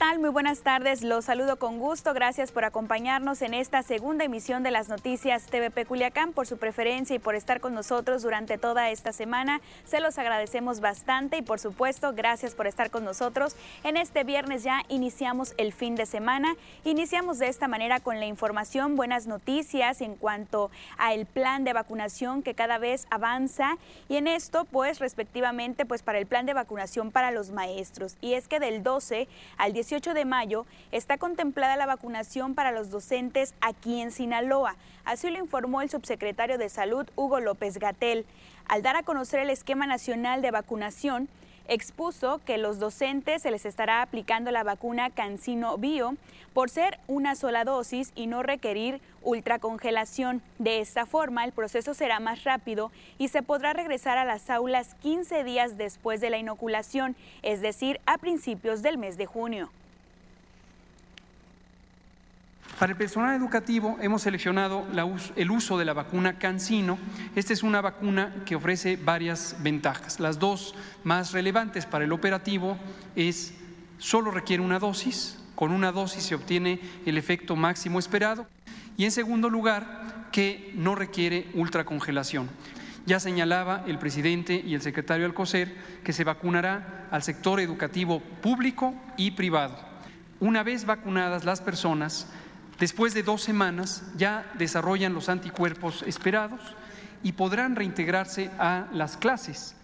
¿Qué tal? Muy buenas tardes. Los saludo con gusto. Gracias por acompañarnos en esta segunda emisión de las noticias TVP Culiacán, por su preferencia y por estar con nosotros durante toda esta semana. Se los agradecemos bastante y por supuesto, gracias por estar con nosotros. En este viernes ya iniciamos el fin de semana. Iniciamos de esta manera con la información, buenas noticias en cuanto a el plan de vacunación que cada vez avanza y en esto, pues respectivamente, pues para el plan de vacunación para los maestros. Y es que del 12 al 18 de mayo está contemplada la vacunación para los docentes aquí en Sinaloa. Así lo informó el subsecretario de Salud, Hugo López Gatel. Al dar a conocer el esquema nacional de vacunación, expuso que los docentes se les estará aplicando la vacuna Cancino Bio por ser una sola dosis y no requerir ultracongelación. De esta forma, el proceso será más rápido y se podrá regresar a las aulas 15 días después de la inoculación, es decir, a principios del mes de junio. Para el personal educativo hemos seleccionado el uso de la vacuna CanSino. Esta es una vacuna que ofrece varias ventajas. Las dos más relevantes para el operativo es solo requiere una dosis, con una dosis se obtiene el efecto máximo esperado y en segundo lugar que no requiere ultracongelación. Ya señalaba el presidente y el secretario Alcocer que se vacunará al sector educativo público y privado. Una vez vacunadas las personas, Después de dos semanas ya desarrollan los anticuerpos esperados y podrán reintegrarse a las clases.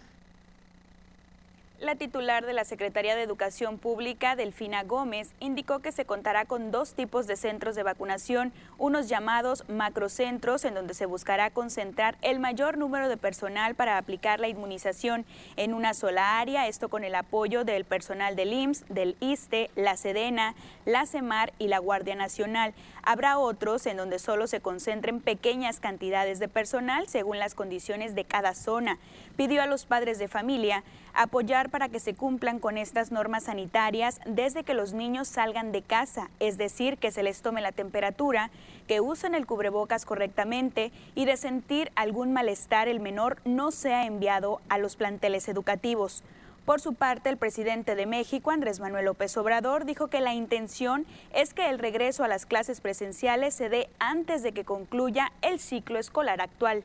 La titular de la Secretaría de Educación Pública, Delfina Gómez, indicó que se contará con dos tipos de centros de vacunación, unos llamados macrocentros, en donde se buscará concentrar el mayor número de personal para aplicar la inmunización en una sola área, esto con el apoyo del personal del IMSS, del ISTE, la SEDENA, la CEMAR y la Guardia Nacional. Habrá otros en donde solo se concentren pequeñas cantidades de personal según las condiciones de cada zona. Pidió a los padres de familia apoyar para que se cumplan con estas normas sanitarias desde que los niños salgan de casa, es decir, que se les tome la temperatura, que usen el cubrebocas correctamente y de sentir algún malestar el menor no sea enviado a los planteles educativos. Por su parte, el presidente de México, Andrés Manuel López Obrador, dijo que la intención es que el regreso a las clases presenciales se dé antes de que concluya el ciclo escolar actual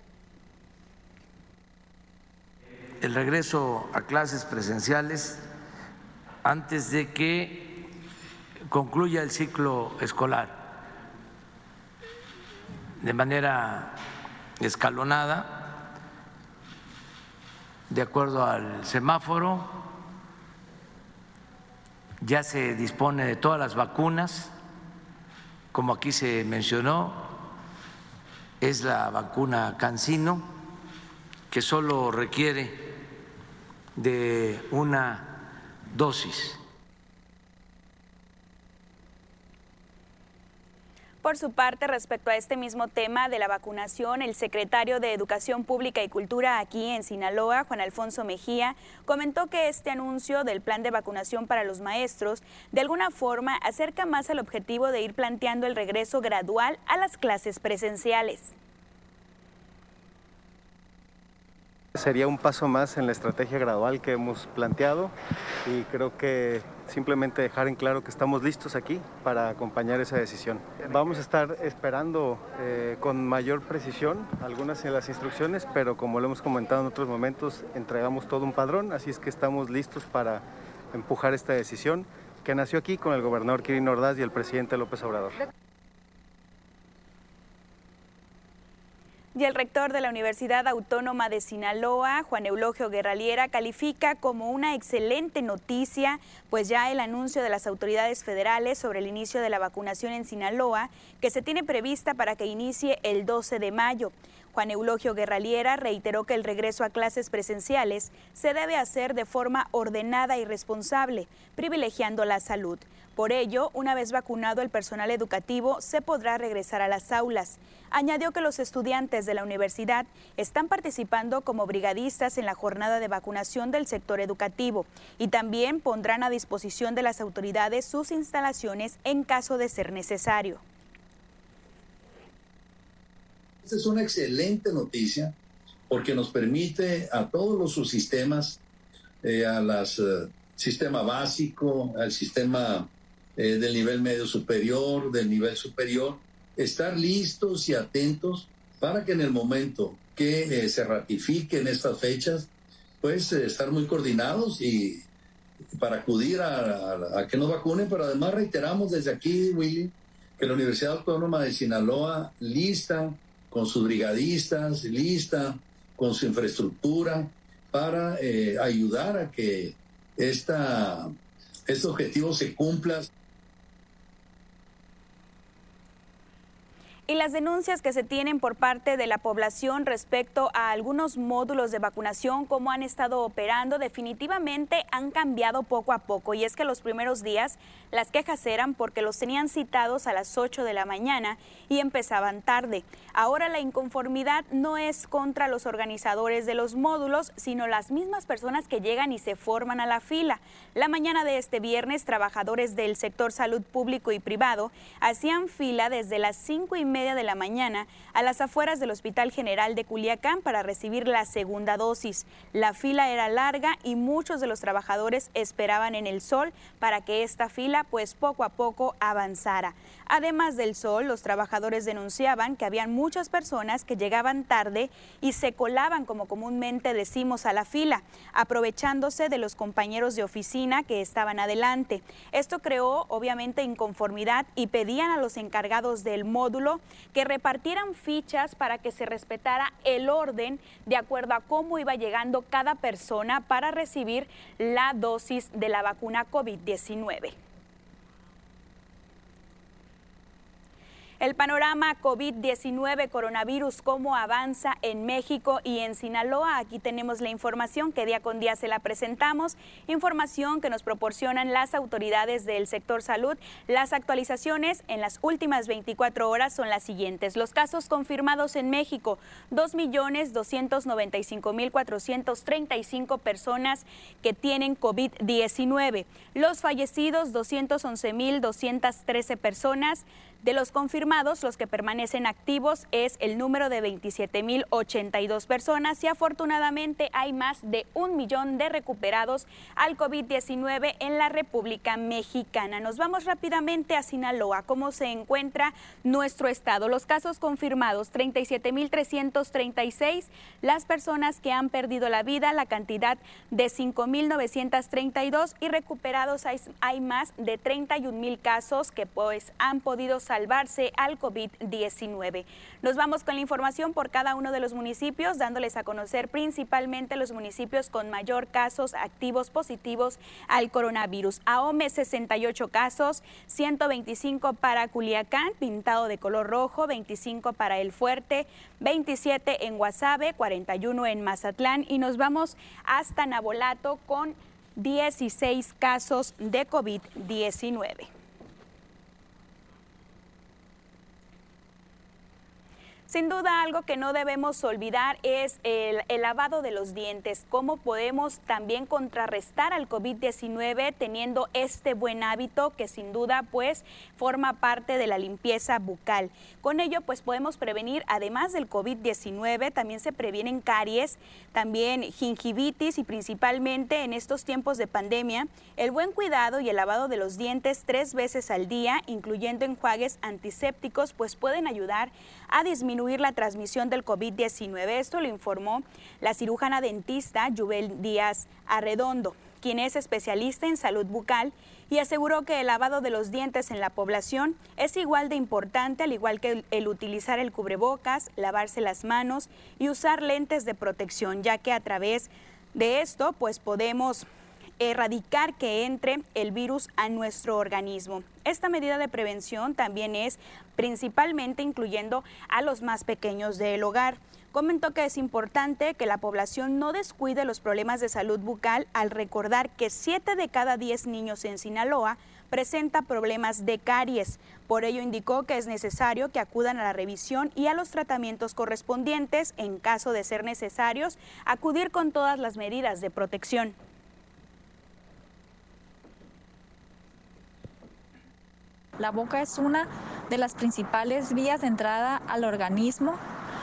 el regreso a clases presenciales antes de que concluya el ciclo escolar. De manera escalonada, de acuerdo al semáforo, ya se dispone de todas las vacunas, como aquí se mencionó, es la vacuna Cancino, que solo requiere de una dosis. Por su parte, respecto a este mismo tema de la vacunación, el secretario de Educación Pública y Cultura aquí en Sinaloa, Juan Alfonso Mejía, comentó que este anuncio del plan de vacunación para los maestros de alguna forma acerca más al objetivo de ir planteando el regreso gradual a las clases presenciales. Sería un paso más en la estrategia gradual que hemos planteado y creo que simplemente dejar en claro que estamos listos aquí para acompañar esa decisión. Vamos a estar esperando eh, con mayor precisión algunas de las instrucciones, pero como lo hemos comentado en otros momentos, entregamos todo un padrón, así es que estamos listos para empujar esta decisión que nació aquí con el gobernador Kirin Ordaz y el presidente López Obrador. Y el rector de la Universidad Autónoma de Sinaloa, Juan Eulogio Guerraliera, califica como una excelente noticia, pues ya el anuncio de las autoridades federales sobre el inicio de la vacunación en Sinaloa, que se tiene prevista para que inicie el 12 de mayo. Juan Eulogio Guerraliera reiteró que el regreso a clases presenciales se debe hacer de forma ordenada y responsable, privilegiando la salud. Por ello, una vez vacunado el personal educativo, se podrá regresar a las aulas. Añadió que los estudiantes de la universidad están participando como brigadistas en la jornada de vacunación del sector educativo y también pondrán a disposición de las autoridades sus instalaciones en caso de ser necesario. Esta es una excelente noticia porque nos permite a todos los subsistemas, eh, al eh, sistema básico, al sistema eh, del nivel medio superior, del nivel superior, estar listos y atentos para que en el momento que eh, se ratifiquen estas fechas, pues eh, estar muy coordinados y para acudir a, que nos vacunen, pero además reiteramos desde aquí, Willy, que la Universidad Autónoma de Sinaloa lista con sus brigadistas, lista con su infraestructura para ayudar a que esta, este objetivo se cumpla. Y las denuncias que se tienen por parte de la población respecto a algunos módulos de vacunación, cómo han estado operando, definitivamente han cambiado poco a poco. Y es que los primeros días las quejas eran porque los tenían citados a las 8 de la mañana y empezaban tarde. Ahora la inconformidad no es contra los organizadores de los módulos, sino las mismas personas que llegan y se forman a la fila. La mañana de este viernes, trabajadores del sector salud público y privado hacían fila desde las 5 y media de la mañana a las afueras del Hospital General de Culiacán para recibir la segunda dosis. La fila era larga y muchos de los trabajadores esperaban en el sol para que esta fila pues poco a poco avanzara. Además del sol, los trabajadores denunciaban que habían muchas personas que llegaban tarde y se colaban, como comúnmente decimos, a la fila, aprovechándose de los compañeros de oficina que estaban adelante. Esto creó obviamente inconformidad y pedían a los encargados del módulo que repartieran fichas para que se respetara el orden de acuerdo a cómo iba llegando cada persona para recibir la dosis de la vacuna COVID-19. El panorama COVID-19 coronavirus, cómo avanza en México y en Sinaloa. Aquí tenemos la información que día con día se la presentamos. Información que nos proporcionan las autoridades del sector salud. Las actualizaciones en las últimas 24 horas son las siguientes. Los casos confirmados en México, 2.295.435 personas que tienen COVID-19. Los fallecidos, 211.213 personas. De los confirmados, los que permanecen activos es el número de 27.082 personas y afortunadamente hay más de un millón de recuperados al COVID-19 en la República Mexicana. Nos vamos rápidamente a Sinaloa. ¿Cómo se encuentra nuestro estado? Los casos confirmados, 37.336. Las personas que han perdido la vida, la cantidad de 5.932 y recuperados hay, más de 31.000 casos que pues han podido salir salvarse al COVID-19. Nos vamos con la información por cada uno de los municipios, dándoles a conocer principalmente los municipios con mayor casos activos positivos al coronavirus. AOME 68 casos, 125 para Culiacán, pintado de color rojo, 25 para El Fuerte, 27 en Guasave, 41 en Mazatlán y nos vamos hasta Nabolato con 16 casos de COVID-19. Sin duda, algo que no debemos olvidar es el, lavado de los dientes, cómo podemos también contrarrestar al COVID-19 teniendo este buen hábito que sin duda pues forma parte de la limpieza bucal. Con ello pues podemos prevenir, además del COVID-19, también se previenen caries, también gingivitis y principalmente en estos tiempos de pandemia, el buen cuidado y el lavado de los dientes tres veces al día, incluyendo enjuagues antisépticos, pues pueden ayudar a disminuir la transmisión del COVID-19. Esto lo informó la cirujana dentista Yubel Díaz Arredondo, quien es especialista en salud bucal y aseguró que el lavado de los dientes en la población es igual de importante, al igual que el, utilizar el cubrebocas, lavarse las manos y usar lentes de protección, ya que a través de esto pues podemos erradicar que entre el virus a nuestro organismo. Esta medida de prevención también es principalmente incluyendo a los más pequeños del hogar. Comentó que es importante que la población no descuide los problemas de salud bucal al recordar que 7 de cada 10 niños en Sinaloa presenta problemas de caries. Por ello indicó que es necesario que acudan a la revisión y a los tratamientos correspondientes en caso de ser necesarios, acudir con todas las medidas de protección. La boca es una de las principales vías de entrada al organismo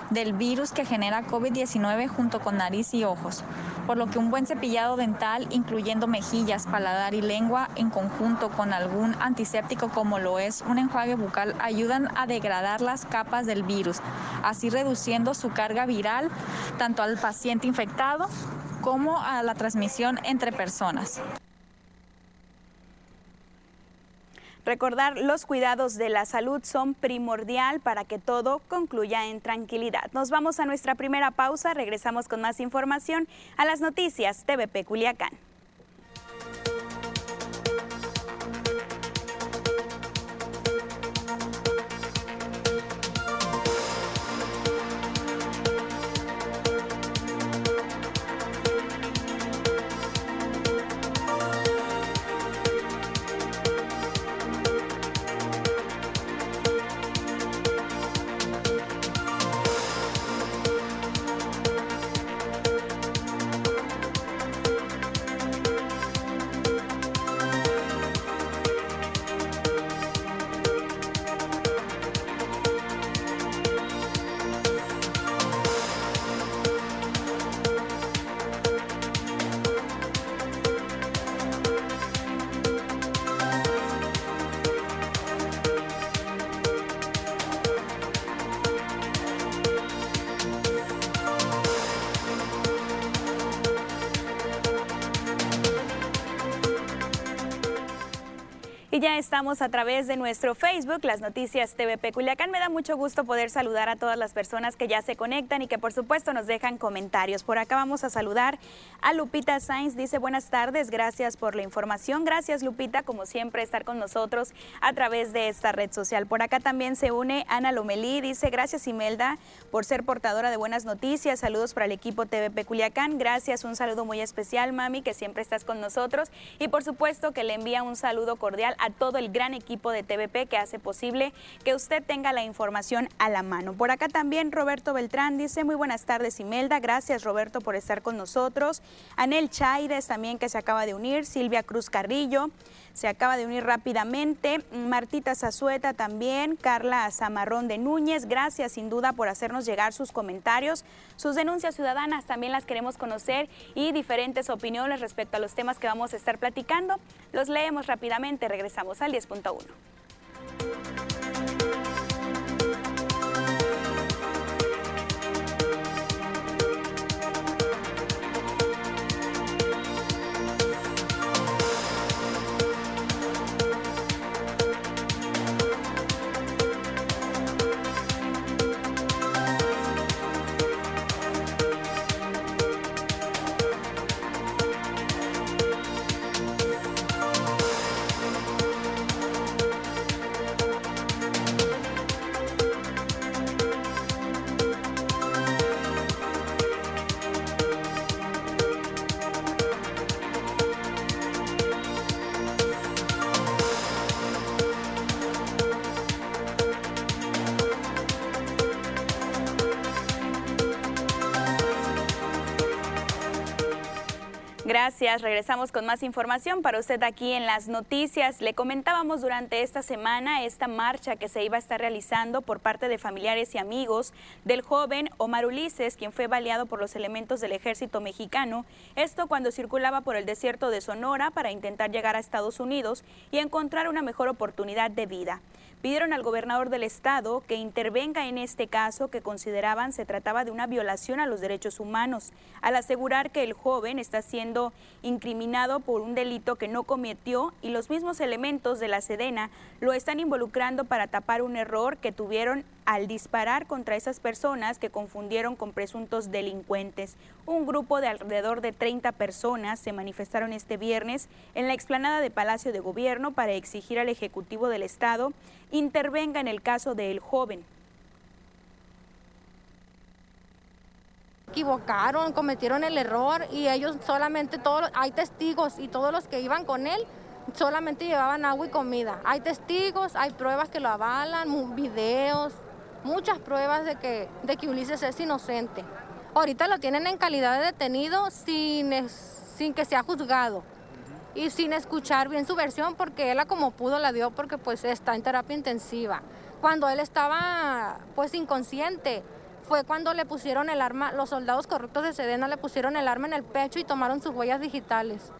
del virus que genera COVID-19 junto con nariz y ojos, por lo que un buen cepillado dental, incluyendo mejillas, paladar y lengua, en conjunto con algún antiséptico como lo es un enjuague bucal, ayudan a degradar las capas del virus, así reduciendo su carga viral tanto al paciente infectado como a la transmisión entre personas. Recordar los cuidados de la salud son primordial para que todo concluya en tranquilidad. Nos vamos a nuestra primera pausa, regresamos con más información a las noticias TVP Culiacán. Ya a través de nuestro Facebook, las noticias TVP Culiacán. Me da mucho gusto poder saludar a todas las personas que ya se conectan y que por supuesto nos dejan comentarios. Por acá vamos a saludar a Lupita Sainz. Dice buenas tardes, gracias por la información. Gracias Lupita, como siempre, estar con nosotros a través de esta red social. Por acá también se une Ana Lomelí. Dice gracias Imelda por ser portadora de buenas noticias. Saludos para el equipo TVP Culiacán. Gracias, un saludo muy especial, mami, que siempre estás con nosotros. Y por supuesto que le envía un saludo cordial a todo el gran equipo de TVP que hace posible que usted tenga la información a la mano. Por acá también Roberto Beltrán dice muy buenas tardes Imelda, gracias Roberto por estar con nosotros. Anel Chaides también que se acaba de unir, Silvia Cruz Carrillo se acaba de unir rápidamente, Martita Zazueta también, Carla Zamarrón de Núñez, gracias sin duda por hacernos llegar sus comentarios, sus denuncias ciudadanas también las queremos conocer y diferentes opiniones respecto a los temas que vamos a estar platicando. Los leemos rápidamente, regresamos al 10.1. Gracias. Regresamos con más información para usted aquí en las noticias. Le comentábamos durante esta semana esta marcha que se iba a estar realizando por parte de familiares y amigos del joven Omar Ulises, quien fue baleado por los elementos del ejército mexicano. Esto cuando circulaba por el desierto de Sonora para intentar llegar a Estados Unidos y encontrar una mejor oportunidad de vida pidieron al gobernador del estado que intervenga en este caso que consideraban se trataba de una violación a los derechos humanos, al asegurar que el joven está siendo incriminado por un delito que no cometió y los mismos elementos de la Sedena lo están involucrando para tapar un error que tuvieron al disparar contra esas personas que confundieron con presuntos delincuentes. Un grupo de alrededor de 30 personas se manifestaron este viernes en la explanada de Palacio de Gobierno para exigir al Ejecutivo del Estado intervenga en el caso del joven. equivocaron, cometieron el error y ellos solamente todos hay testigos y todos los que iban con él solamente llevaban agua y comida. Hay testigos, hay pruebas que lo avalan, videos, muchas pruebas de que, de que Ulises es inocente. Ahorita lo tienen en calidad de detenido sin, sin que sea juzgado y sin escuchar bien su versión porque él como pudo la dio porque pues está en terapia intensiva. Cuando él estaba pues inconsciente, fue cuando le pusieron el arma, los soldados corruptos de Sedena le pusieron el arma en el pecho y tomaron sus huellas digitales.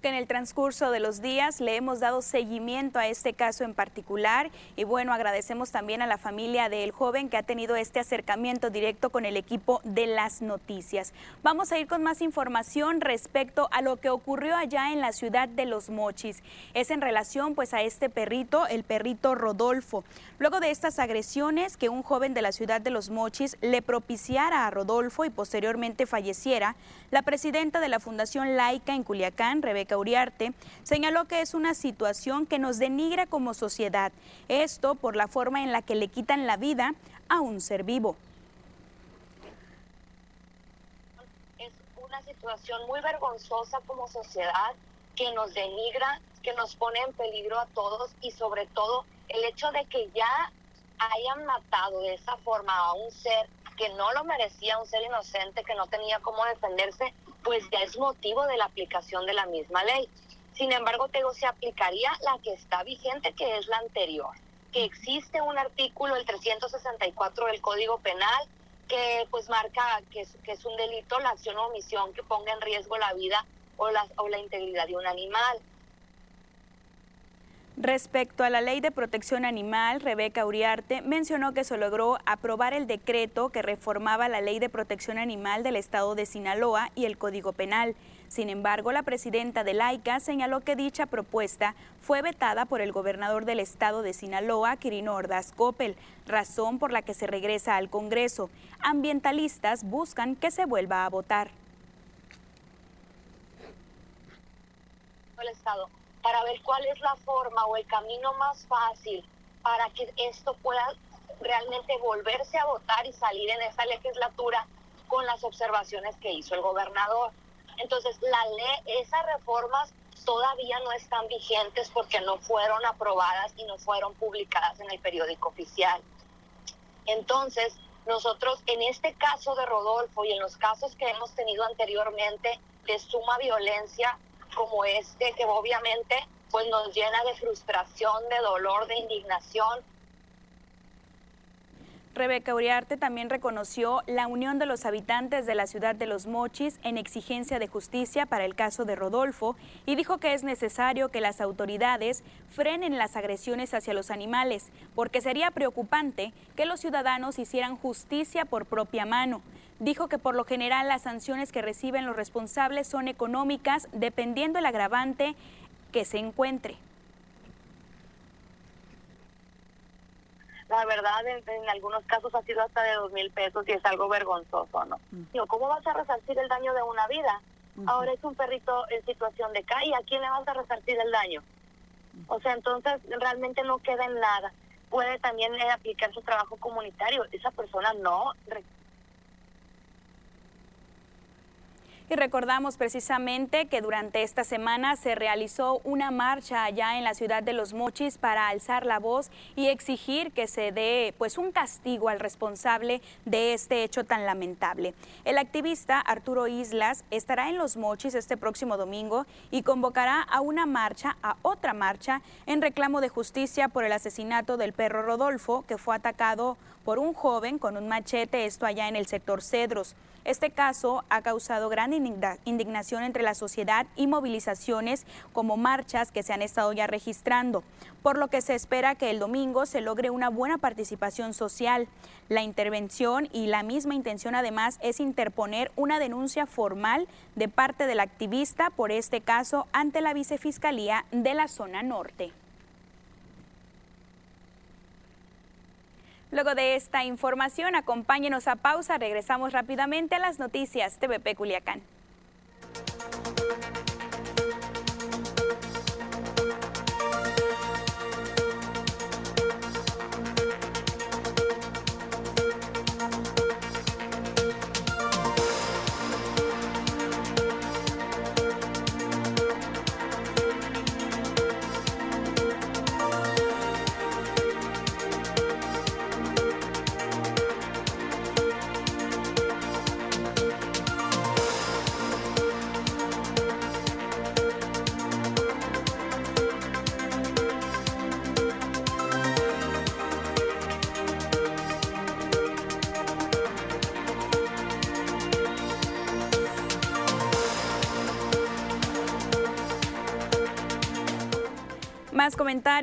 Que en el transcurso de los días le hemos dado seguimiento a este caso en particular y bueno, agradecemos también a la familia del joven que ha tenido este acercamiento directo con el equipo de las noticias. Vamos a ir con más información respecto a lo que ocurrió allá en la ciudad de Los Mochis. Es en relación pues a este perrito, el perrito Rodolfo. Luego de estas agresiones que un joven de la ciudad de Los Mochis le propiciara a Rodolfo y posteriormente falleciera, la presidenta de la Fundación Laica en Culiacán, Rebeca Uriarte, señaló que es una situación que nos denigra como sociedad, esto por la forma en la que le quitan la vida a un ser vivo. Es una situación muy vergonzosa como sociedad que nos denigra, que nos pone en peligro a todos y sobre todo el hecho de que ya hayan matado de esa forma a un ser que no lo merecía, un ser inocente que no tenía cómo defenderse, pues ya es motivo de la aplicación de la misma ley. Sin embargo, tengo se aplicaría la que está vigente, que es la anterior, que existe un artículo, el 364 del Código Penal, que pues marca que es, que es un delito la acción o omisión que ponga en riesgo la vida o la, o la integridad de un animal. Respecto a la ley de protección animal, Rebeca Uriarte mencionó que se logró aprobar el decreto que reformaba la ley de protección animal del estado de Sinaloa y el Código Penal. Sin embargo, la presidenta de Laica señaló que dicha propuesta fue vetada por el gobernador del estado de Sinaloa, Quirino Ordaz Coppel, razón por la que se regresa al Congreso. Ambientalistas buscan que se vuelva a votar. El estado para ver cuál es la forma o el camino más fácil para que esto pueda realmente volverse a votar y salir en esa legislatura con las observaciones que hizo el gobernador. Entonces, la ley, esas reformas todavía no están vigentes porque no fueron aprobadas y no fueron publicadas en el periódico oficial. Entonces, nosotros en este caso de Rodolfo y en los casos que hemos tenido anteriormente de suma violencia, como este que obviamente pues nos llena de frustración, de dolor, de indignación. Rebeca Uriarte también reconoció la unión de los habitantes de la ciudad de Los Mochis en exigencia de justicia para el caso de Rodolfo y dijo que es necesario que las autoridades frenen las agresiones hacia los animales, porque sería preocupante que los ciudadanos hicieran justicia por propia mano dijo que por lo general las sanciones que reciben los responsables son económicas dependiendo el agravante que se encuentre. La verdad, en, algunos casos ha sido hasta de dos mil pesos y es algo vergonzoso, ¿no? ¿Cómo vas a resarcir el daño de una vida? Ahora es un perrito en situación de calle, ¿a quién le vas a resarcir el daño? O sea, entonces realmente no queda en nada. Puede también eh, aplicar su trabajo comunitario. Esa persona no Y recordamos precisamente que durante esta semana se realizó una marcha allá en la ciudad de Los Mochis para alzar la voz y exigir que se dé pues un castigo al responsable de este hecho tan lamentable. El activista Arturo Islas estará en Los Mochis este próximo domingo y convocará a una marcha, a otra marcha, en reclamo de justicia por el asesinato del perro Rodolfo, que fue atacado por un joven con un machete, esto allá en el sector Cedros. Este caso ha causado gran indignación entre la sociedad y movilizaciones como marchas que se han estado ya registrando, por lo que se espera que el domingo se logre una buena participación social. La intervención y la misma intención además es interponer una denuncia formal de parte del activista por este caso ante la vicefiscalía de la zona norte. Luego de esta información, acompáñenos a pausa. Regresamos rápidamente a las noticias TVP Culiacán.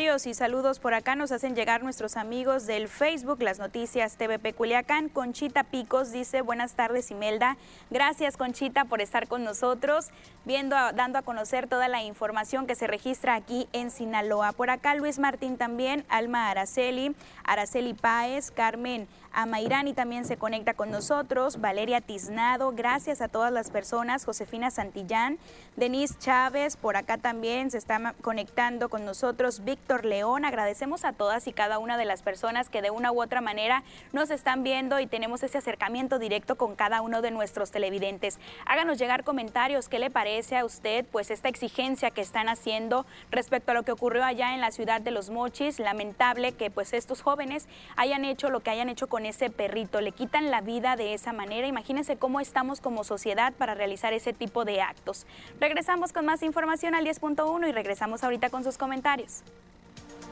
Y saludos por acá nos hacen llegar nuestros amigos del Facebook, las noticias TVP Culiacán. Conchita Picos dice, buenas tardes Imelda. Gracias Conchita por estar con nosotros, viendo, dando a conocer toda la información que se registra aquí en Sinaloa. Por acá Luis Martín también, Alma Araceli, Araceli Páez, Carmen Amairani también se conecta con nosotros, Valeria Tiznado, gracias a todas las personas, Josefina Santillán, Denise Chávez, por acá también se está conectando con nosotros, Víctor León, agradecemos a todas y cada una de las personas que de una u otra manera nos están viendo y tenemos ese acercamiento directo con cada uno de nuestros televidentes. Háganos llegar comentarios, ¿qué le parece a usted pues esta exigencia que están haciendo respecto a lo que ocurrió allá en la ciudad de Los Mochis? Lamentable que pues estos jóvenes hayan hecho lo que hayan hecho con ese perrito, le quitan la vida de esa manera. Imagínense cómo estamos como sociedad para realizar ese tipo de actos. Regresamos con más información al 10.1 y regresamos ahorita con sus comentarios.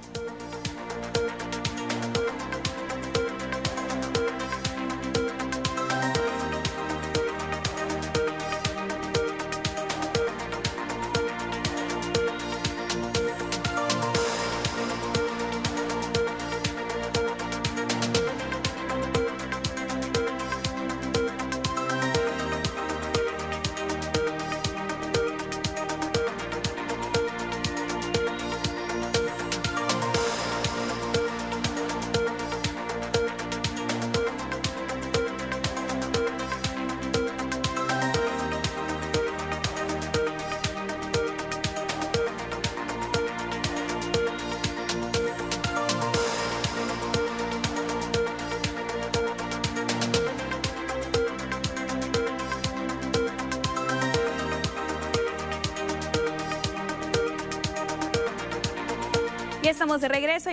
Música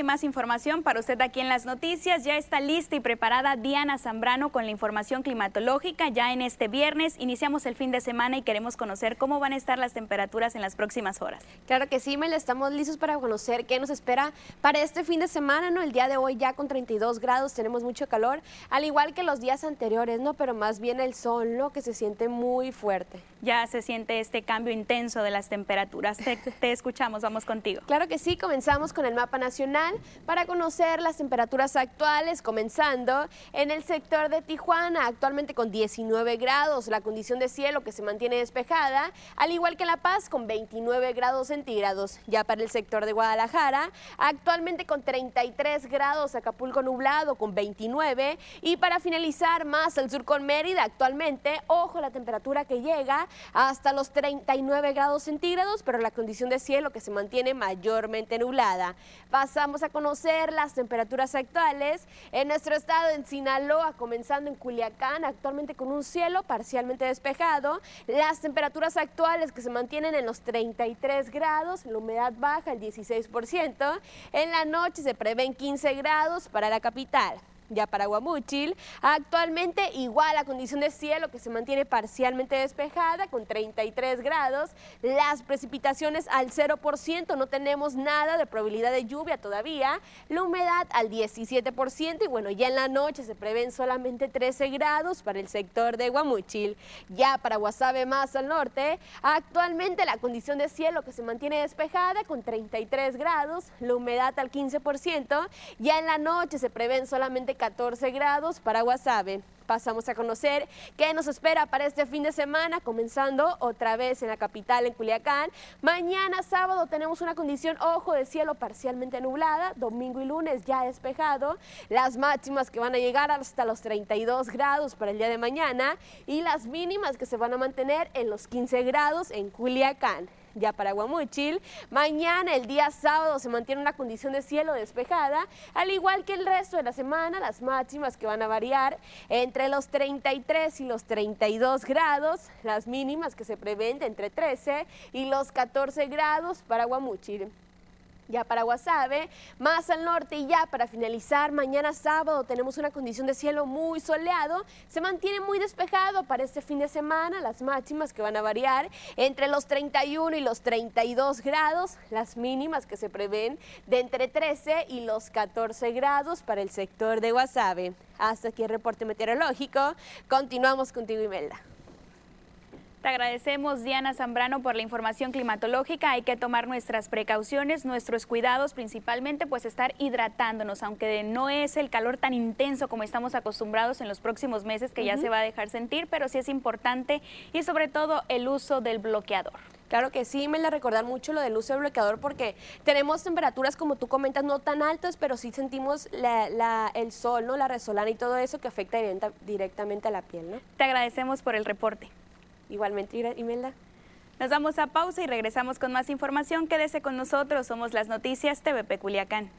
y más información para usted aquí en las noticias. Ya está lista y preparada Diana Zambrano con la información climatológica. Ya en este viernes iniciamos el fin de semana y queremos conocer cómo van a estar las temperaturas en las próximas horas. Claro que sí, Mel, estamos listos para conocer qué nos espera para este fin de semana, ¿no? El día de hoy ya con 32 grados tenemos mucho calor, al igual que los días anteriores, ¿no? Pero más bien el sol, ¿no? Que se siente muy fuerte. Ya se siente este cambio intenso de las temperaturas. Te, te escuchamos, vamos contigo. Claro que sí, comenzamos con el mapa nacional para conocer las temperaturas actuales, comenzando en el sector de Tijuana, actualmente con 19 grados, la condición de cielo que se mantiene despejada, al igual que La Paz con 29 grados centígrados. Ya para el sector de Guadalajara, actualmente con 33 grados, Acapulco nublado con 29 y para finalizar más al sur con Mérida, actualmente, ojo la temperatura que llega hasta los 39 grados centígrados, pero la condición de cielo que se mantiene mayormente nublada. Pasamos a conocer las temperaturas actuales en nuestro estado en Sinaloa, comenzando en Culiacán, actualmente con un cielo parcialmente despejado. Las temperaturas actuales que se mantienen en los 33 grados, la humedad baja el 16%. En la noche se prevén 15 grados para la capital ya para Guamúchil. Actualmente igual la condición de cielo que se mantiene parcialmente despejada con 33 grados. Las precipitaciones al 0%, no tenemos nada de probabilidad de lluvia todavía. La humedad al 17% y bueno, ya en la noche se prevén solamente 13 grados para el sector de Guamúchil. Ya para Guasave más al norte, actualmente la condición de cielo que se mantiene despejada con 33 grados, la humedad al 15%. Ya en la noche se prevén solamente 14 grados para Guasave. Pasamos a conocer qué nos espera para este fin de semana, comenzando otra vez en la capital, en Culiacán. Mañana sábado tenemos una condición, ojo, de cielo parcialmente nublada, domingo y lunes ya despejado, las máximas que van a llegar hasta los 32 grados para el día de mañana y las mínimas que se van a mantener en los 15 grados en Culiacán ya para Guamuchil. Mañana, el día sábado, se mantiene una condición de cielo despejada, al igual que el resto de la semana, las máximas que van a variar entre los 33 y los 32 grados, las mínimas que se prevén entre 13 y los 14 grados para Guamuchil ya para Guasave, más al norte y ya para finalizar, mañana sábado tenemos una condición de cielo muy soleado, se mantiene muy despejado para este fin de semana, las máximas que van a variar entre los 31 y los 32 grados, las mínimas que se prevén de entre 13 y los 14 grados para el sector de Guasave. Hasta aquí el reporte meteorológico, continuamos contigo Imelda. Te agradecemos, Diana Zambrano, por la información climatológica. Hay que tomar nuestras precauciones, nuestros cuidados, principalmente pues estar hidratándonos, aunque no es el calor tan intenso como estamos acostumbrados en los próximos meses que ya se va a dejar sentir, pero sí es importante y sobre todo el uso del bloqueador. Claro que sí, me la recordar mucho lo del uso del bloqueador porque tenemos temperaturas, como tú comentas, no tan altas, pero sí sentimos el sol, ¿no? la resolana y todo eso que afecta directamente a la piel. ¿no? Te agradecemos por el reporte. Igualmente, Imelda. Nos vamos a pausa y regresamos con más información. Quédese con nosotros. Somos las noticias TVP Culiacán.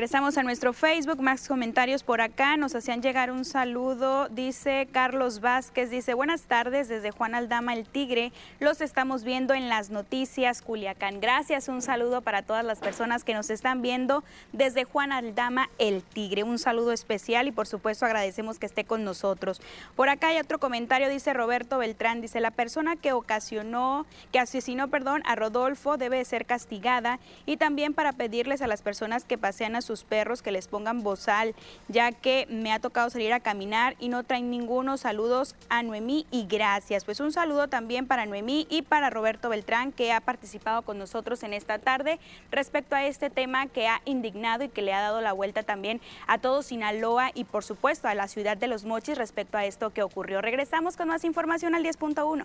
Regresamos a nuestro Facebook, más comentarios por acá, nos hacían llegar un saludo, dice Carlos Vázquez, dice buenas tardes desde Juan Aldama el Tigre, los estamos viendo en las noticias Culiacán. Gracias, un saludo para todas las personas que nos están viendo desde Juan Aldama el Tigre, un saludo especial y por supuesto agradecemos que esté con nosotros. Por acá hay otro comentario, dice Roberto Beltrán, dice la persona que ocasionó, que asesinó, perdón, a Rodolfo debe ser castigada y también para pedirles a las personas que pasean a sus perros que les pongan bozal, ya que me ha tocado salir a caminar y no traen ninguno. Saludos a Noemí y gracias. Pues un saludo también para Noemí y para Roberto Beltrán, que ha participado con nosotros en esta tarde respecto a este tema que ha indignado y que le ha dado la vuelta también a todo Sinaloa y por supuesto a la ciudad de Los Mochis respecto a esto que ocurrió. Regresamos con más información al 10.1.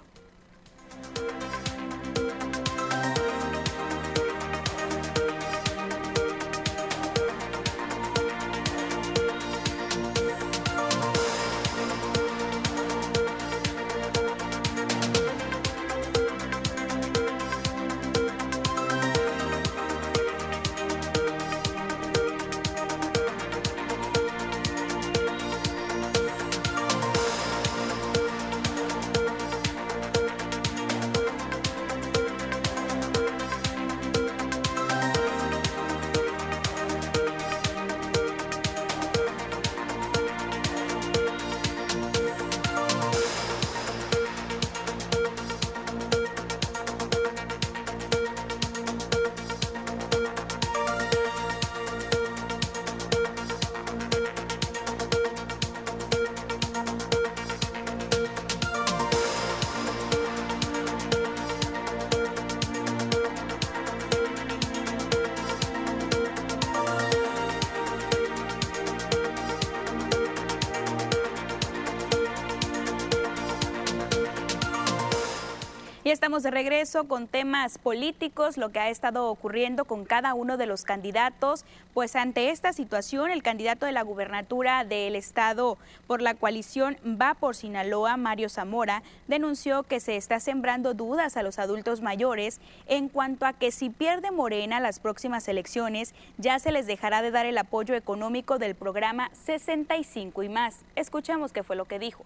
estamos de regreso con temas políticos, lo que ha estado ocurriendo con cada uno de los candidatos. Pues ante esta situación, el candidato de la gubernatura del estado por la coalición Va por Sinaloa, Mario Zamora, denunció que se está sembrando dudas a los adultos mayores en cuanto a que si pierde Morena las próximas elecciones, ya se les dejará de dar el apoyo económico del programa 65 y más. Escuchemos qué fue lo que dijo.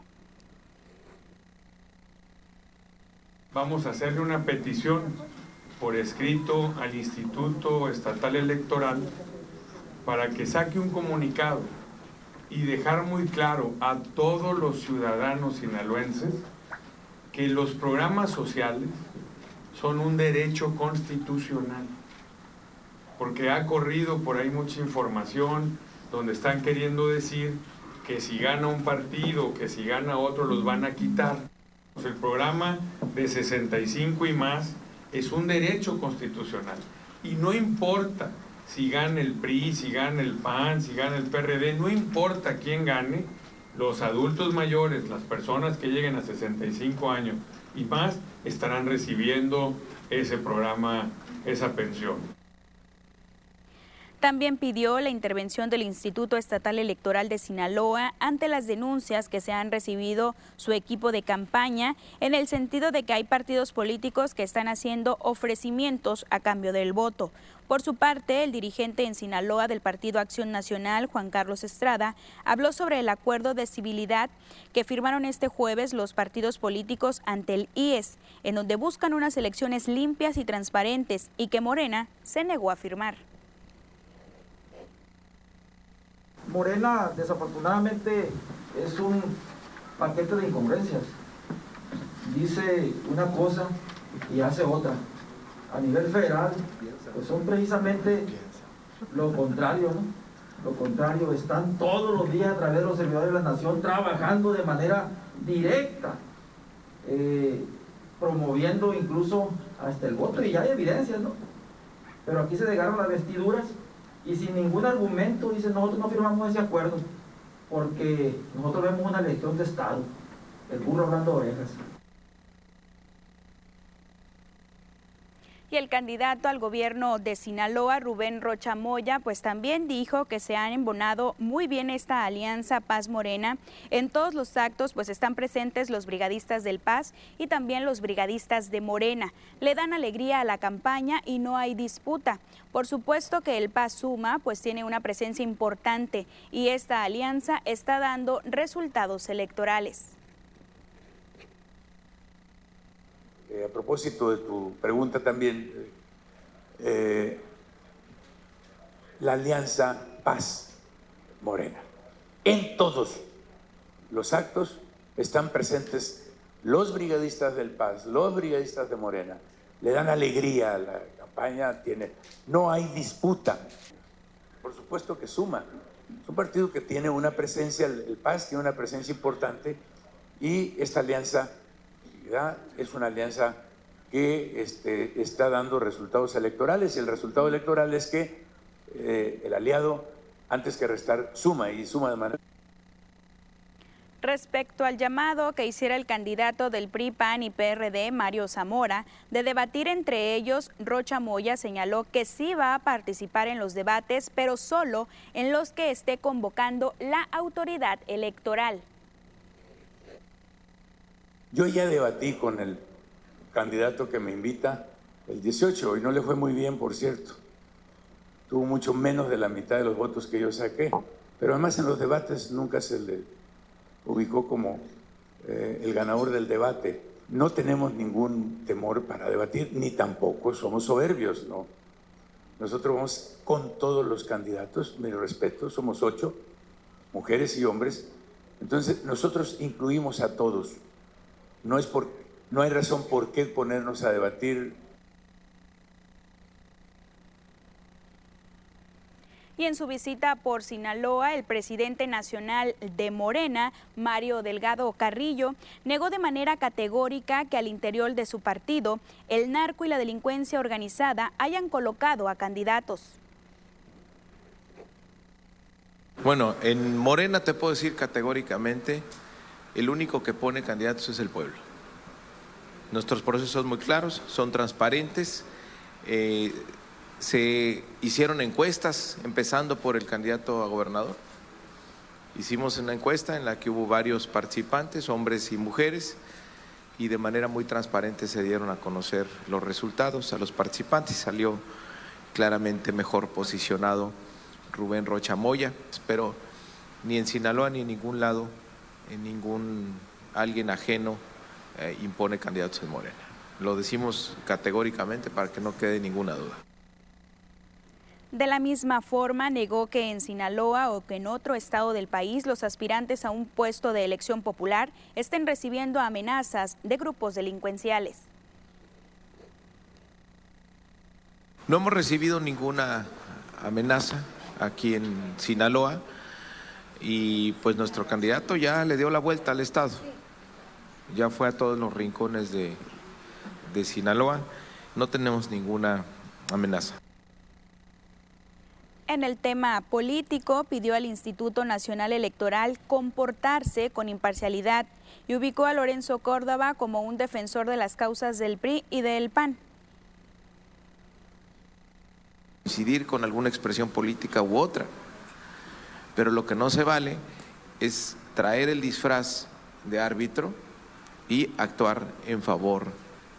Vamos a hacerle una petición por escrito al Instituto Estatal Electoral para que saque un comunicado y dejar muy claro a todos los ciudadanos sinaloenses que los programas sociales son un derecho constitucional, porque ha corrido por ahí mucha información donde están queriendo decir que si gana un partido, que si gana otro, los van a quitar. El programa de 65 y más es un derecho constitucional y no importa si gana el PRI, si gana el PAN, si gana el PRD, no importa quién gane, los adultos mayores, las personas que lleguen a 65 años y más estarán recibiendo ese programa, esa pensión. También pidió la intervención del Instituto Estatal Electoral de Sinaloa ante las denuncias que se han recibido su equipo de campaña en el sentido de que hay partidos políticos que están haciendo ofrecimientos a cambio del voto. Por su parte, el dirigente en Sinaloa del Partido Acción Nacional, Juan Carlos Estrada, habló sobre el acuerdo de civilidad que firmaron este jueves los partidos políticos ante el IES, en donde buscan unas elecciones limpias y transparentes y que Morena se negó a firmar. Morena desafortunadamente es un paquete de incongruencias. Dice una cosa y hace otra. A nivel federal, pues son precisamente lo contrario, ¿no? Lo contrario, están todos los días a través de los servidores de la nación trabajando de manera directa, eh, promoviendo incluso hasta el voto, y ya hay evidencias, ¿no? Pero aquí se desgarran las vestiduras y sin ningún argumento dice nosotros no firmamos ese acuerdo porque nosotros vemos una elección de Estado, el burro hablando orejas. Y el candidato al gobierno de Sinaloa, Rubén Rocha Moya, pues también dijo que se han embonado muy bien esta alianza Paz Morena. En todos los actos pues están presentes los brigadistas del Paz y también los brigadistas de Morena. Le dan alegría a la campaña y no hay disputa. Por supuesto que el Paz suma, pues tiene una presencia importante y esta alianza está dando resultados electorales. Eh, a propósito de tu pregunta también, eh, la Alianza Paz Morena. En todos los actos están presentes los brigadistas del Paz, los brigadistas de Morena. Le dan alegría a la campaña, tiene, no hay disputa. Por supuesto que suma. Es un partido que tiene una presencia, el Paz tiene una presencia importante y esta alianza es una alianza que este, está dando resultados electorales y el resultado electoral es que eh, el aliado, antes que restar, suma y suma de manera... Respecto al llamado que hiciera el candidato del PRI, PAN y PRD, Mario Zamora, de debatir entre ellos, Rocha Moya señaló que sí va a participar en los debates, pero solo en los que esté convocando la autoridad electoral. Yo ya debatí con el candidato que me invita el 18 y no le fue muy bien, por cierto. Tuvo mucho menos de la mitad de los votos que yo saqué. Pero además en los debates nunca se le ubicó como eh, el ganador del debate. No tenemos ningún temor para debatir, ni tampoco somos soberbios, ¿no? Nosotros vamos con todos los candidatos, mi respeto, somos ocho, mujeres y hombres. Entonces nosotros incluimos a todos no, es por, no hay razón por qué ponernos a debatir Y en su visita por Sinaloa, el presidente nacional de Morena, Mario Delgado Carrillo, negó de manera categórica que al interior de su partido el narco y la delincuencia organizada hayan colocado a candidatos. Bueno, en Morena te puedo decir categóricamente el único que pone candidatos es el pueblo. Nuestros procesos son muy claros, son transparentes. Eh, se hicieron encuestas, empezando por el candidato a gobernador. Hicimos una encuesta en la que hubo varios participantes, hombres y mujeres, y de manera muy transparente se dieron a conocer los resultados a los participantes. Salió claramente mejor posicionado Rubén Rocha Moya. Espero ni en Sinaloa ni en ningún lado ningún alguien ajeno eh, impone candidatos en Morena. Lo decimos categóricamente para que no quede ninguna duda. De la misma forma, negó que en Sinaloa o que en otro estado del país los aspirantes a un puesto de elección popular estén recibiendo amenazas de grupos delincuenciales. No hemos recibido ninguna amenaza aquí en Sinaloa y pues nuestro candidato ya le dio la vuelta al Estado. Ya fue a todos los rincones de, de Sinaloa. No tenemos ninguna amenaza. En el tema político, pidió al Instituto Nacional Electoral comportarse con imparcialidad y ubicó a Lorenzo Córdoba como un defensor de las causas del PRI y del PAN. Coincidir con alguna expresión política u otra, pero lo que no se vale es traer el disfraz de árbitro y actuar en favor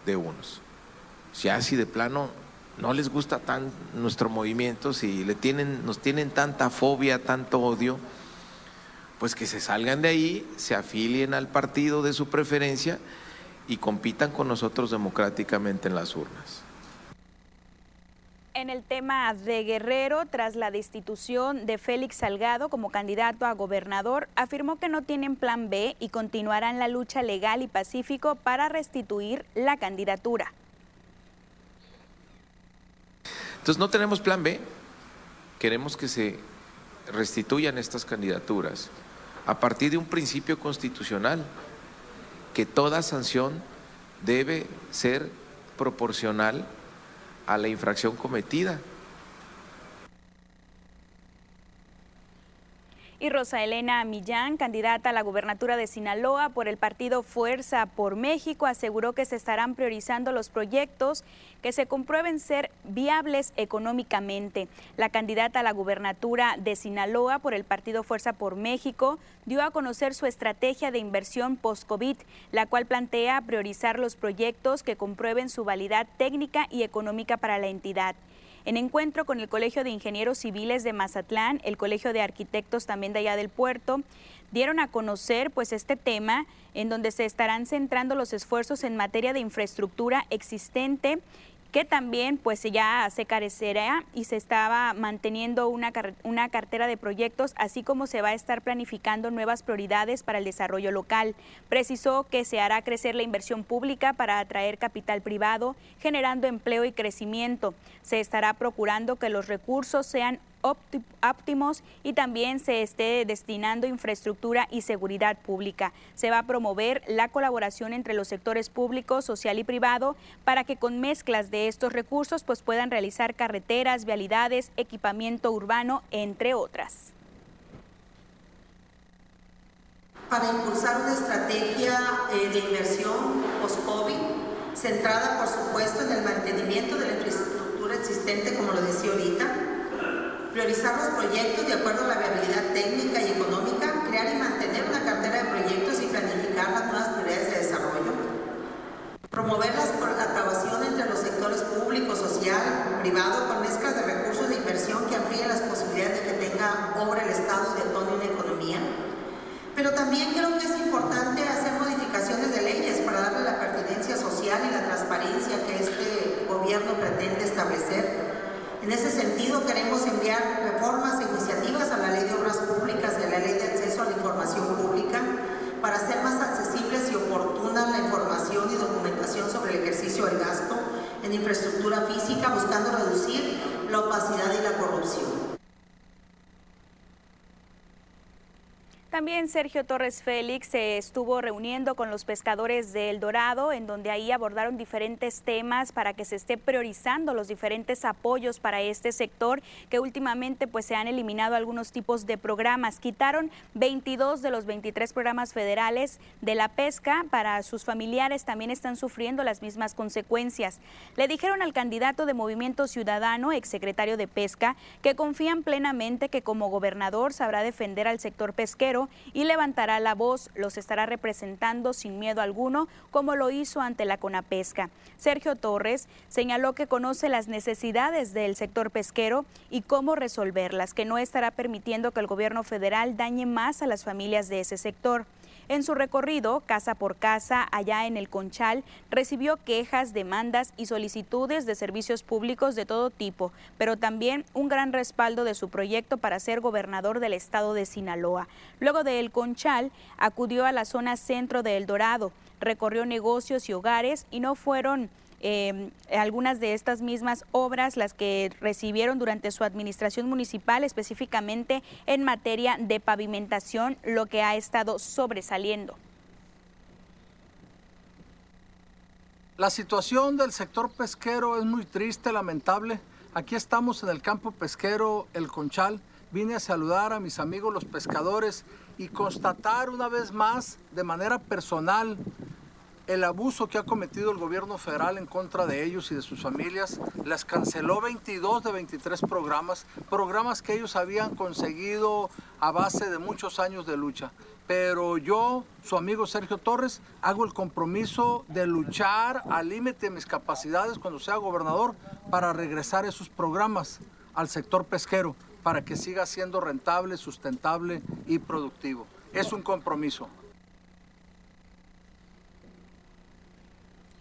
de unos. Si así de plano no les gusta tan nuestro movimiento, si le tienen, nos tienen tanta fobia, tanto odio, pues que se salgan de ahí, se afilien al partido de su preferencia y compitan con nosotros democráticamente en las urnas. En el tema de Guerrero, tras la destitución de Félix Salgado como candidato a gobernador, afirmó que no tienen plan B y continuarán la lucha legal y pacífico para restituir la candidatura. Entonces no tenemos plan B, queremos que se restituyan estas candidaturas a partir de un principio constitucional, que toda sanción debe ser proporcional a la infracción cometida. Y Rosa Elena Millán, candidata a la gubernatura de Sinaloa por el partido Fuerza por México, aseguró que se estarán priorizando los proyectos que se comprueben ser viables económicamente. La candidata a la gubernatura de Sinaloa por el partido Fuerza por México dio a conocer su estrategia de inversión post-COVID, la cual plantea priorizar los proyectos que comprueben su validad técnica y económica para la entidad. En encuentro con el Colegio de Ingenieros Civiles de Mazatlán, el Colegio de Arquitectos también de allá del puerto, dieron a conocer pues este tema en donde se estarán centrando los esfuerzos en materia de infraestructura existente que también pues ya se carecerá y se estaba manteniendo una, una cartera de proyectos, así como se va a estar planificando nuevas prioridades para el desarrollo local. Precisó que se hará crecer la inversión pública para atraer capital privado, generando empleo y crecimiento. Se estará procurando que los recursos sean óptimos y también se esté destinando infraestructura y seguridad pública. Se va a promover la colaboración entre los sectores público, social y privado para que con mezclas de estos recursos pues puedan realizar carreteras, vialidades, equipamiento urbano, entre otras. Para impulsar una estrategia eh, de inversión post-COVID centrada, por supuesto, en el mantenimiento de la infraestructura existente, como lo decía ahorita, priorizar los proyectos de acuerdo a la viabilidad técnica y económica, crear y mantener una cartera de proyectos y planificar las nuevas prioridades de desarrollo, promover la acabación entre los sectores público, social, privado, con mezclas de recursos de inversión que amplíen las posibilidades de que tenga obra el Estado de tono en economía. Pero también creo que es importante hacer modificaciones de leyes para darle la pertinencia social y la transparencia que este gobierno pretende establecer en ese sentido, queremos enviar reformas e iniciativas a la Ley de Obras Públicas y a la Ley de Acceso a la Información Pública para hacer más accesibles y oportunas la información y documentación sobre el ejercicio del gasto en infraestructura física, buscando reducir la opacidad y la corrupción. También Sergio Torres Félix se estuvo reuniendo con los pescadores de El Dorado, en donde ahí abordaron diferentes temas para que se esté priorizando los diferentes apoyos para este sector, que últimamente pues se han eliminado algunos tipos de programas. Quitaron 22 de los 23 programas federales de la pesca. Para sus familiares también están sufriendo las mismas consecuencias. Le dijeron al candidato de Movimiento Ciudadano, exsecretario de Pesca, que confían plenamente que como gobernador sabrá defender al sector pesquero y levantará la voz, los estará representando sin miedo alguno, como lo hizo ante la Conapesca. Sergio Torres señaló que conoce las necesidades del sector pesquero y cómo resolverlas, que no estará permitiendo que el gobierno federal dañe más a las familias de ese sector. En su recorrido, casa por casa, allá en el Conchal, recibió quejas, demandas y solicitudes de servicios públicos de todo tipo, pero también un gran respaldo de su proyecto para ser gobernador del estado de Sinaloa. Luego de El Conchal, acudió a la zona centro de El Dorado, recorrió negocios y hogares y no fueron Em, algunas de estas mismas obras, las que recibieron durante su administración municipal, específicamente en materia de pavimentación, lo que ha estado sobresaliendo. La situación del sector pesquero es muy triste, lamentable. Aquí estamos en el campo pesquero El Conchal. Vine a saludar a mis amigos los pescadores y constatar una vez más de manera personal el abuso que ha cometido el gobierno federal en contra de ellos y de sus familias. Les canceló 22 de 23 programas, programas que ellos habían conseguido a base de muchos años de lucha. Pero yo, su amigo Sergio Torres, hago el compromiso de luchar al límite de mis capacidades cuando sea gobernador para regresar esos programas al sector pesquero para que siga siendo rentable, sustentable y productivo. Es un compromiso.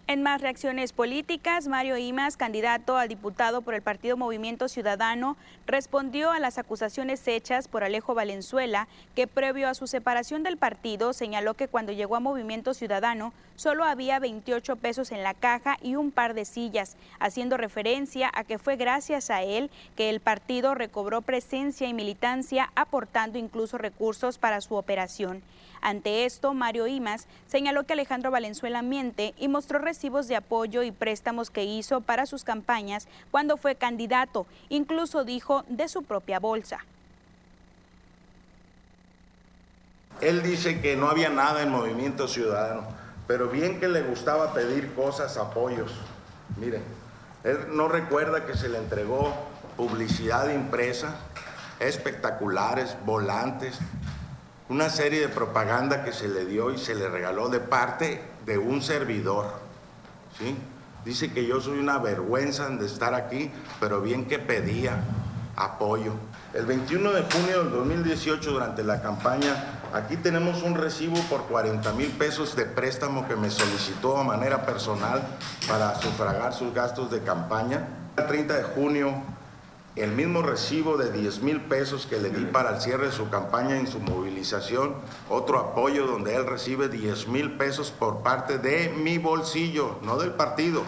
En más reacciones políticas, Mario Imas, candidato a diputado por el Partido Movimiento Ciudadano, respondió a las acusaciones hechas por Alejo Valenzuela, que previo a su separación del partido señaló que cuando llegó a Movimiento Ciudadano solo había 28 pesos en la caja y un par de sillas, haciendo referencia a que fue gracias a él que el partido recobró presencia y militancia, aportando incluso recursos para su operación. Ante esto, Mario Imas señaló que Alejandro Valenzuela miente y mostró recibos de apoyo y préstamos que hizo para sus campañas cuando fue candidato, incluso dijo de su propia bolsa. Él dice que no había nada en Movimiento Ciudadano, pero bien que le gustaba pedir cosas, apoyos. Miren, él no recuerda que se le entregó publicidad impresa, espectaculares, volantes, una serie de propaganda que se le dio y se le regaló de parte de un servidor. ¿sí? Dice que yo soy una vergüenza de estar aquí, pero bien que pedía apoyo. El 21 de junio del 2018, durante la campaña, aquí tenemos un recibo por 40 mil pesos de préstamo que me solicitó a manera personal para sufragar sus gastos de campaña. El 30 de junio el mismo recibo de 10 mil pesos que le di para el cierre de su campaña en su movilización, otro apoyo donde él recibe 10 mil pesos por parte de mi bolsillo, no del partido.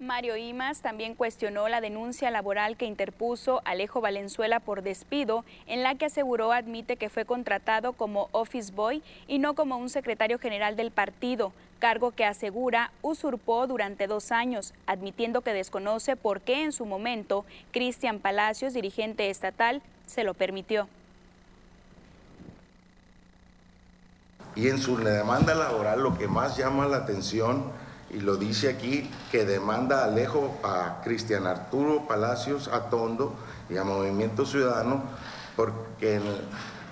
Mario Imas también cuestionó la denuncia laboral que interpuso Alejo Valenzuela por despido, en la que aseguró admite que fue contratado como office boy y no como un secretario general del partido, cargo que asegura usurpó durante dos años, admitiendo que desconoce por qué en su momento Cristian Palacios, dirigente estatal, se lo permitió. Y en su demanda laboral lo que más llama la atención y lo dice aquí, que demanda Alejo a Cristian Arturo Palacios Atondo y a Movimiento Ciudadano, porque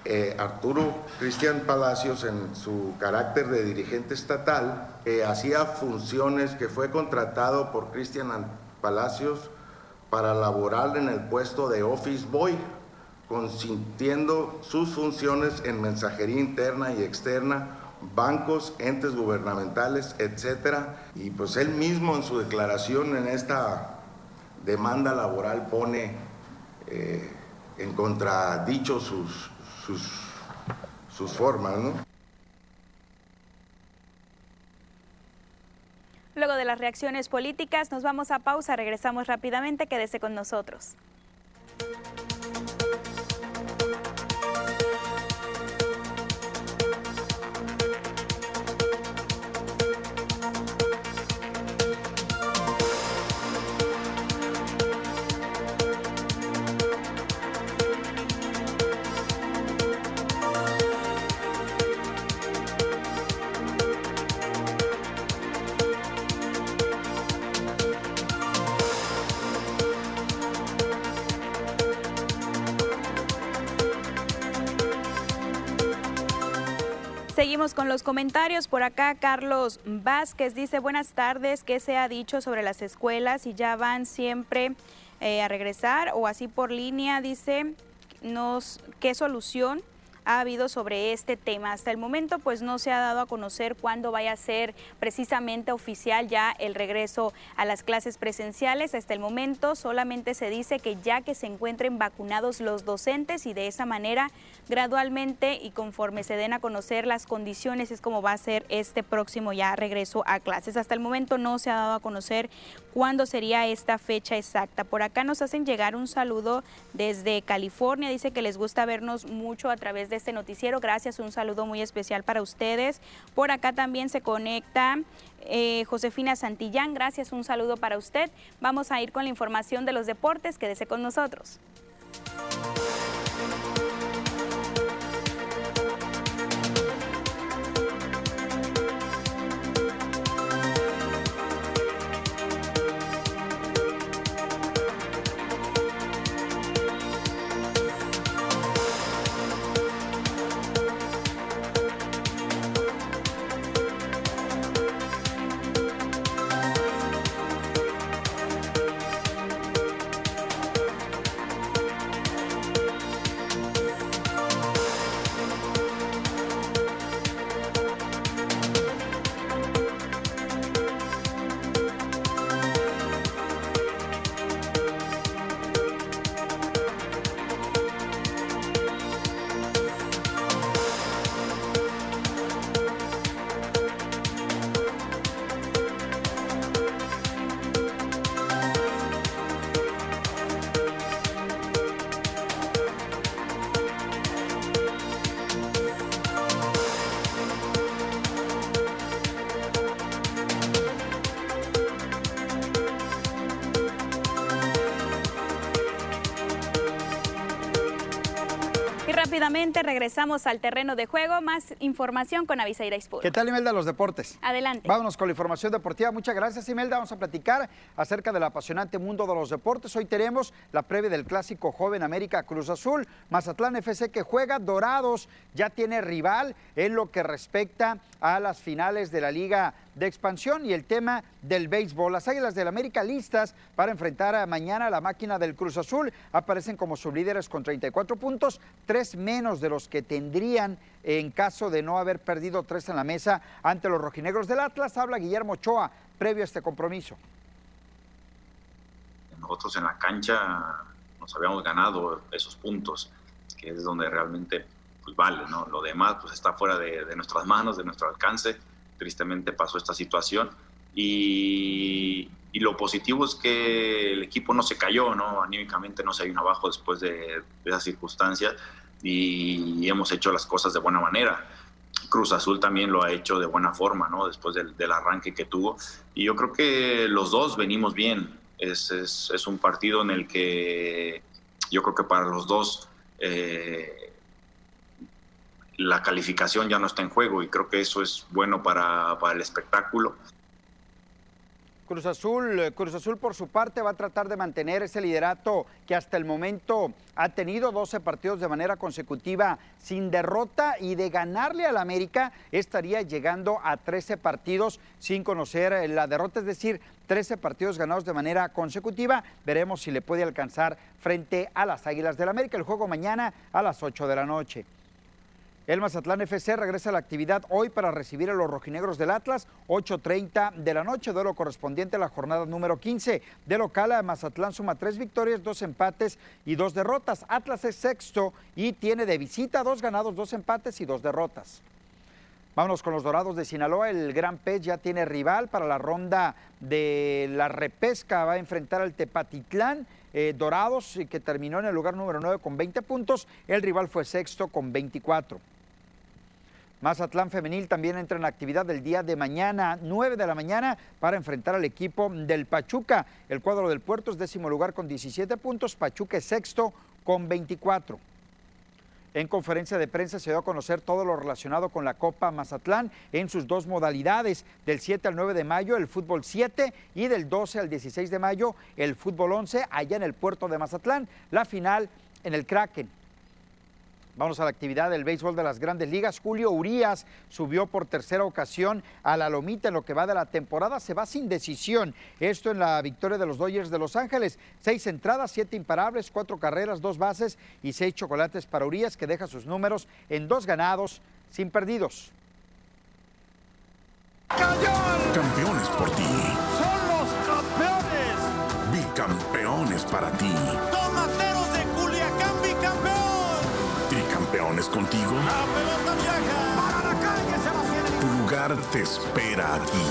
eh, Arturo Cristian Palacios, en su carácter de dirigente estatal, hacía funciones que fue contratado por Cristian Palacios para laborar en el puesto de Office Boy, consintiendo sus funciones en mensajería interna y externa bancos, entes gubernamentales, etcétera. Y pues él mismo en su declaración en esta demanda laboral pone eh, en contradicho sus, sus, sus formas, ¿no? Luego de las reacciones políticas, nos vamos a pausa, regresamos rápidamente, quédese con nosotros. Con los comentarios. Por acá Carlos Vázquez dice, buenas tardes, ¿qué se ha dicho sobre las escuelas y ya van siempre eh, a regresar o así por línea? Dice, nos, ¿qué solución? Ha habido sobre este tema. Hasta el momento pues no se ha dado a conocer cuándo vaya a ser precisamente oficial ya el regreso a las clases presenciales. Hasta el momento solamente se dice que ya que se encuentren vacunados los docentes y de esa manera gradualmente y conforme se den a conocer las condiciones es como va a ser este próximo ya regreso a clases. Hasta el momento no se ha dado a conocer cuándo sería esta fecha exacta. Por acá nos hacen llegar un saludo desde California. Dice que les gusta vernos mucho a través de este noticiero. Gracias, un saludo muy especial para ustedes. Por acá también se conecta eh, Josefina Santillán. Gracias, un saludo para usted. Vamos a ir con la información de los deportes. Quédese con nosotros. Rápidamente regresamos al terreno de juego. Más información con Avisaira Ispuro. ¿Qué tal, Imelda, los deportes? Adelante. Vámonos con la información deportiva. Muchas gracias, Imelda. Vamos a platicar acerca del apasionante mundo de los deportes. Hoy tenemos la previa del clásico Joven América Cruz Azul. Mazatlán FC que juega Dorados. Ya tiene rival en lo que respecta a las finales de la Liga de Expansión y el tema del béisbol. Las Águilas del América listas para enfrentar a mañana a la máquina del Cruz Azul. Aparecen como sublíderes con 34 puntos, tres menos de los que tendrían en caso de no haber perdido tres en la mesa ante los rojinegros del Atlas. Habla Guillermo Ochoa previo a este compromiso. Nosotros en la cancha nos habíamos ganado esos puntos, que es donde realmente pues, vale, ¿no? Lo demás pues está fuera de, de nuestras manos, de nuestro alcance tristemente pasó esta situación. Y, lo positivo es que el equipo no se cayó, ¿no? Anímicamente no se un abajo después de, esas circunstancias y hemos hecho las cosas de buena manera. Cruz Azul también lo ha hecho de buena forma, ¿no? Después del, arranque que tuvo. Y yo creo que los dos venimos bien. Es, es, un partido en el que yo creo que para los dos eh, la calificación ya no está en juego y creo que eso es bueno para, el espectáculo. Cruz Azul, eh, Cruz Azul por su parte va a tratar de mantener ese liderato que hasta el momento ha tenido 12 partidos de manera consecutiva sin derrota y de ganarle al América estaría llegando a 13 partidos sin conocer eh, la derrota, es decir, 13 partidos ganados de manera consecutiva. Veremos si le puede alcanzar frente a las Águilas del América. El juego mañana a las 8 de la noche. El Mazatlán FC regresa a la actividad hoy para recibir a los rojinegros del Atlas, 8.30 de la noche, duelo correspondiente a la jornada número 15. De local a Mazatlán suma tres victorias, dos empates y dos derrotas. Atlas es sexto y tiene de visita dos ganados, dos empates y dos derrotas. Vámonos con los Dorados de Sinaloa. El Gran Pez ya tiene rival para la ronda de la repesca. Va a enfrentar al Tepatitlán. Eh, Dorados, que terminó en el lugar número 9 con 20 puntos. El rival fue sexto con 24. Mazatlán Femenil también entra en actividad el día de mañana, 9 de la mañana, para enfrentar al equipo del Pachuca. El cuadro del Puerto es décimo lugar con 17 puntos, Pachuca es sexto con 24. En conferencia de prensa se dio a conocer todo lo relacionado con la Copa Mazatlán en sus dos modalidades, del 7 al 9 de mayo el fútbol 7 y del 12 al 16 de mayo el fútbol 11 allá en el puerto de Mazatlán, la final en el Kraken. Vamos a la actividad del béisbol de las grandes ligas. Julio Urias subió por tercera ocasión a la lomita en lo que va de la temporada. Se va sin decisión. Esto en la victoria de los Dodgers de Los Ángeles. Seis entradas, siete imparables, cuatro carreras, dos bases y seis chocolates para Urias que deja sus números en dos ganados sin perdidos. Campeones por ti. Son los campeones. Bicampeones para ti. Contigo. Tu lugar te espera aquí.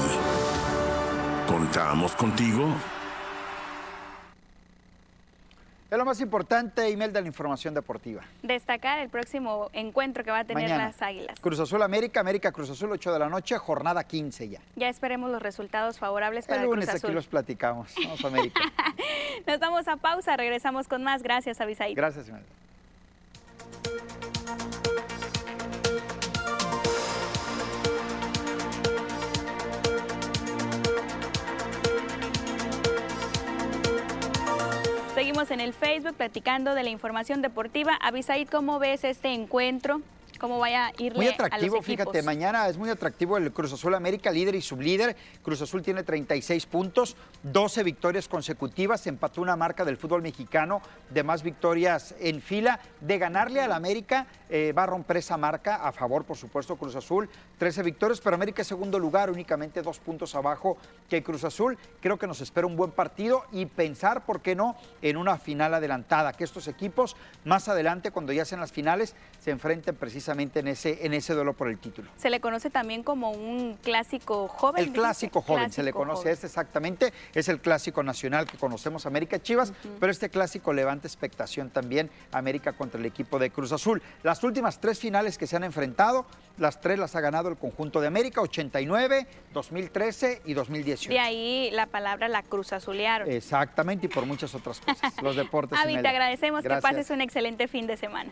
¿Contamos contigo? Es lo más importante, email de la información deportiva. Destacar el próximo encuentro que va a tener Mañana. las Águilas. Cruz Azul América, América Cruz Azul, 8 de la noche, jornada 15 ya. Ya esperemos los resultados favorables para El el lunes Cruz aquí los platicamos. Vamos América. Nos vamos a pausa, regresamos con más. Gracias, Abisaid. Gracias, Imelda. En el Facebook platicando de la información deportiva. Abisaid, ¿cómo ves este encuentro? ¿Cómo vaya a irle Muy a los atractivo, fíjate, mañana es muy atractivo el Cruz Azul América, líder y sublíder. Cruz Azul tiene 36 puntos, 12 victorias consecutivas, empató una marca del fútbol mexicano de más victorias en fila. De ganarle al América, eh, va a romper esa marca, a favor, por supuesto, Cruz Azul, 13 victorias, pero América es segundo lugar, únicamente dos puntos abajo que Cruz Azul. Creo que nos espera un buen partido y pensar, ¿por qué no?, en una final adelantada, que estos equipos más adelante, cuando ya sean las finales, se enfrenten precisamente en ese, en ese duelo por el título. Se le conoce también como un clásico joven. El clásico joven, se le conoce joven. este exactamente, es el clásico nacional que conocemos América Chivas, pero este clásico levanta expectación también América contra el equipo de Cruz Azul. Las últimas tres finales que se han enfrentado, las tres las ha ganado el conjunto de América, 89, 2013 y 2018. De ahí la palabra la cruz azulearon. Exactamente, y por muchas otras cosas. Los deportes. Avi, te agradecemos Gracias. que pases un excelente fin de semana.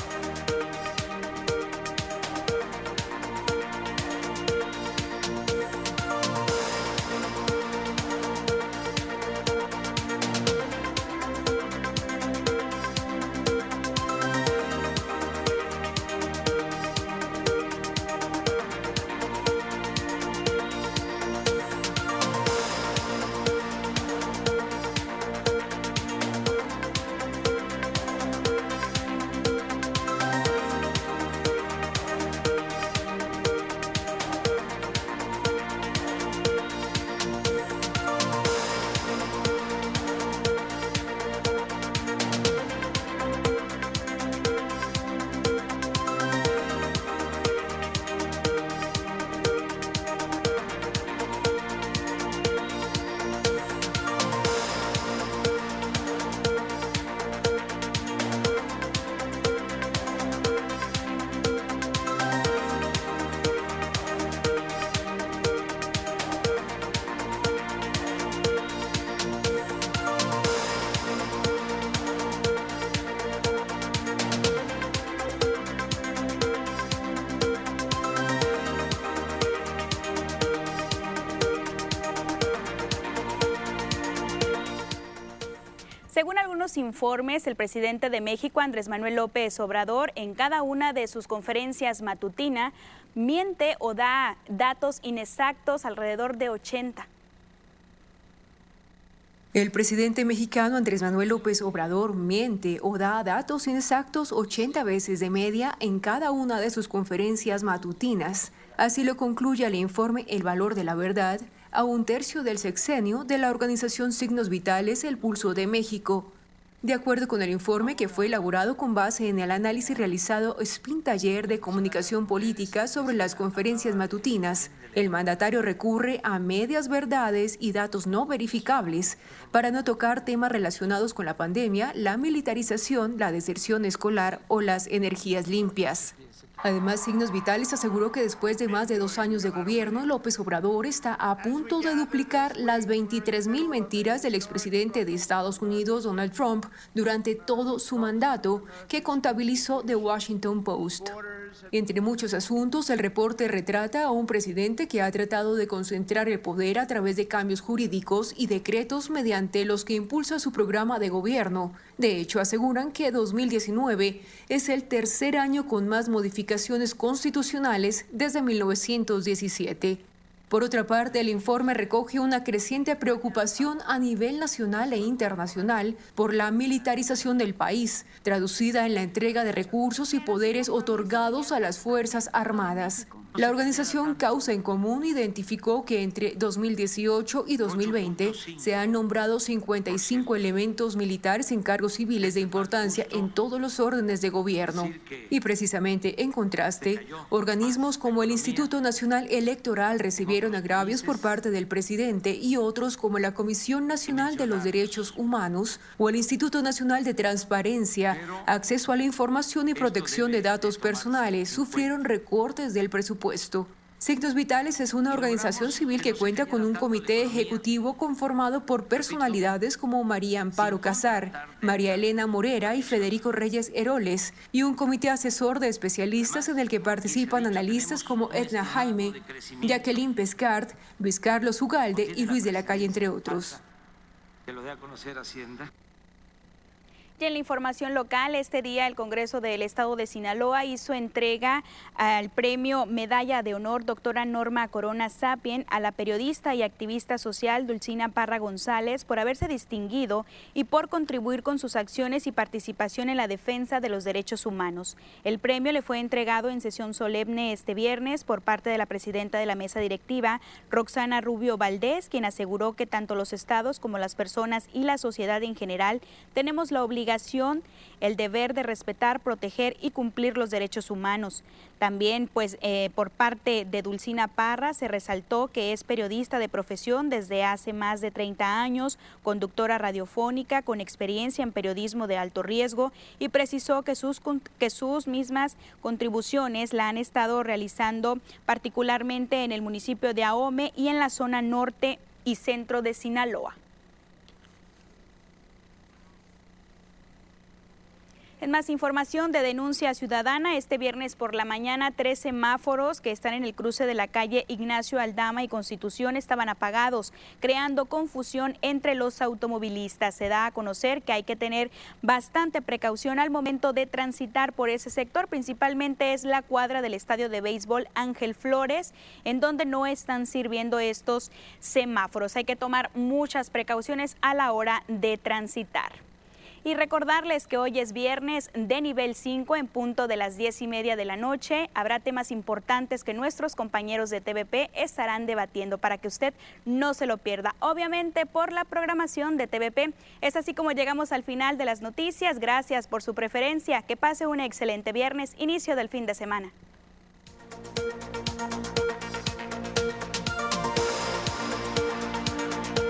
el presidente de México, Andrés Manuel López Obrador, en cada una de sus conferencias matutina, miente o da datos inexactos alrededor de 80. El presidente mexicano Andrés Manuel López Obrador miente o da datos inexactos 80 veces de media en cada una de sus conferencias matutinas. Así lo concluye el informe El valor de la verdad a un tercio del sexenio de la organización Signos Vitales El Pulso de México. De acuerdo con el informe que fue elaborado con base en el análisis realizado Spin Taller de Comunicación Política sobre las conferencias matutinas, el mandatario recurre a medias verdades y datos no verificables para no tocar temas relacionados con la pandemia, la militarización, la deserción escolar o las energías limpias. Además, Signos Vitales aseguró que después de más de dos años de gobierno, López Obrador está a punto de duplicar las 23 mil mentiras del expresidente de Estados Unidos, Donald Trump, durante todo su mandato, que contabilizó The Washington Post. Entre muchos asuntos, el reporte retrata a un presidente que ha tratado de concentrar el poder a través de cambios jurídicos y decretos mediante los que impulsa su programa de gobierno. De hecho, aseguran que 2019 es el tercer año con más modificaciones constitucionales desde 1917. Por otra parte, el informe recoge una creciente preocupación a nivel nacional e internacional por la militarización del país, traducida en la entrega de recursos y poderes otorgados a las Fuerzas Armadas. La organización Causa en Común identificó que entre 2018 y 2020 se han nombrado 55 elementos militares en cargos civiles de importancia en todos los órdenes de gobierno. Y precisamente en contraste, organismos como el Instituto Nacional Electoral recibieron agravios por parte del presidente y otros como la Comisión Nacional de los Derechos Humanos o el Instituto Nacional de Transparencia, Acceso a la Información y Protección de Datos Personales sufrieron recortes del presupuesto Signos Vitales es una organización civil que cuenta con un comité ejecutivo conformado por personalidades como María Amparo Casar, María Elena Morera y Federico Reyes Heroles, y un comité asesor de especialistas en el que participan analistas como Edna Jaime, Jacqueline Pescart, Luis Carlos Ugalde y Luis de la Calle, entre otros. En la información local, este día el Congreso del Estado de Sinaloa hizo entrega al premio Medalla de Honor doctora Norma Corona Sapien a la periodista y activista social Dulcina Parra González por haberse distinguido y por contribuir con sus acciones y participación en la defensa de los derechos humanos. El premio le fue entregado en sesión solemne este viernes por parte de la presidenta de la mesa directiva, Roxana Rubio Valdés, quien aseguró que tanto los estados como las personas y la sociedad en general tenemos la el deber de respetar, proteger y cumplir los derechos humanos. También, pues, eh, por parte de Dulcina Parra se resaltó que es periodista de profesión desde hace más de 30 años, conductora radiofónica con experiencia en periodismo de alto riesgo y precisó que sus, que sus mismas contribuciones la han estado realizando particularmente en el municipio de Ahome y en la zona norte y centro de Sinaloa. En más información de denuncia ciudadana, este viernes por la mañana, tres semáforos que están en el cruce de la calle Ignacio Aldama y Constitución estaban apagados, creando confusión entre los automovilistas. Se da a conocer que hay que tener bastante precaución al momento de transitar por ese sector, principalmente es la cuadra del estadio de béisbol Ángel Flores, en donde no están sirviendo estos semáforos. Hay que tomar muchas precauciones a la hora de transitar. Y recordarles que hoy es viernes de nivel 5 en punto de las 10 y media de la noche. Habrá temas importantes que nuestros compañeros de TVP estarán debatiendo para que usted no se lo pierda. Obviamente por la programación de TVP. Es así como llegamos al final de las noticias. Gracias por su preferencia. Que pase un excelente viernes, inicio del fin de semana.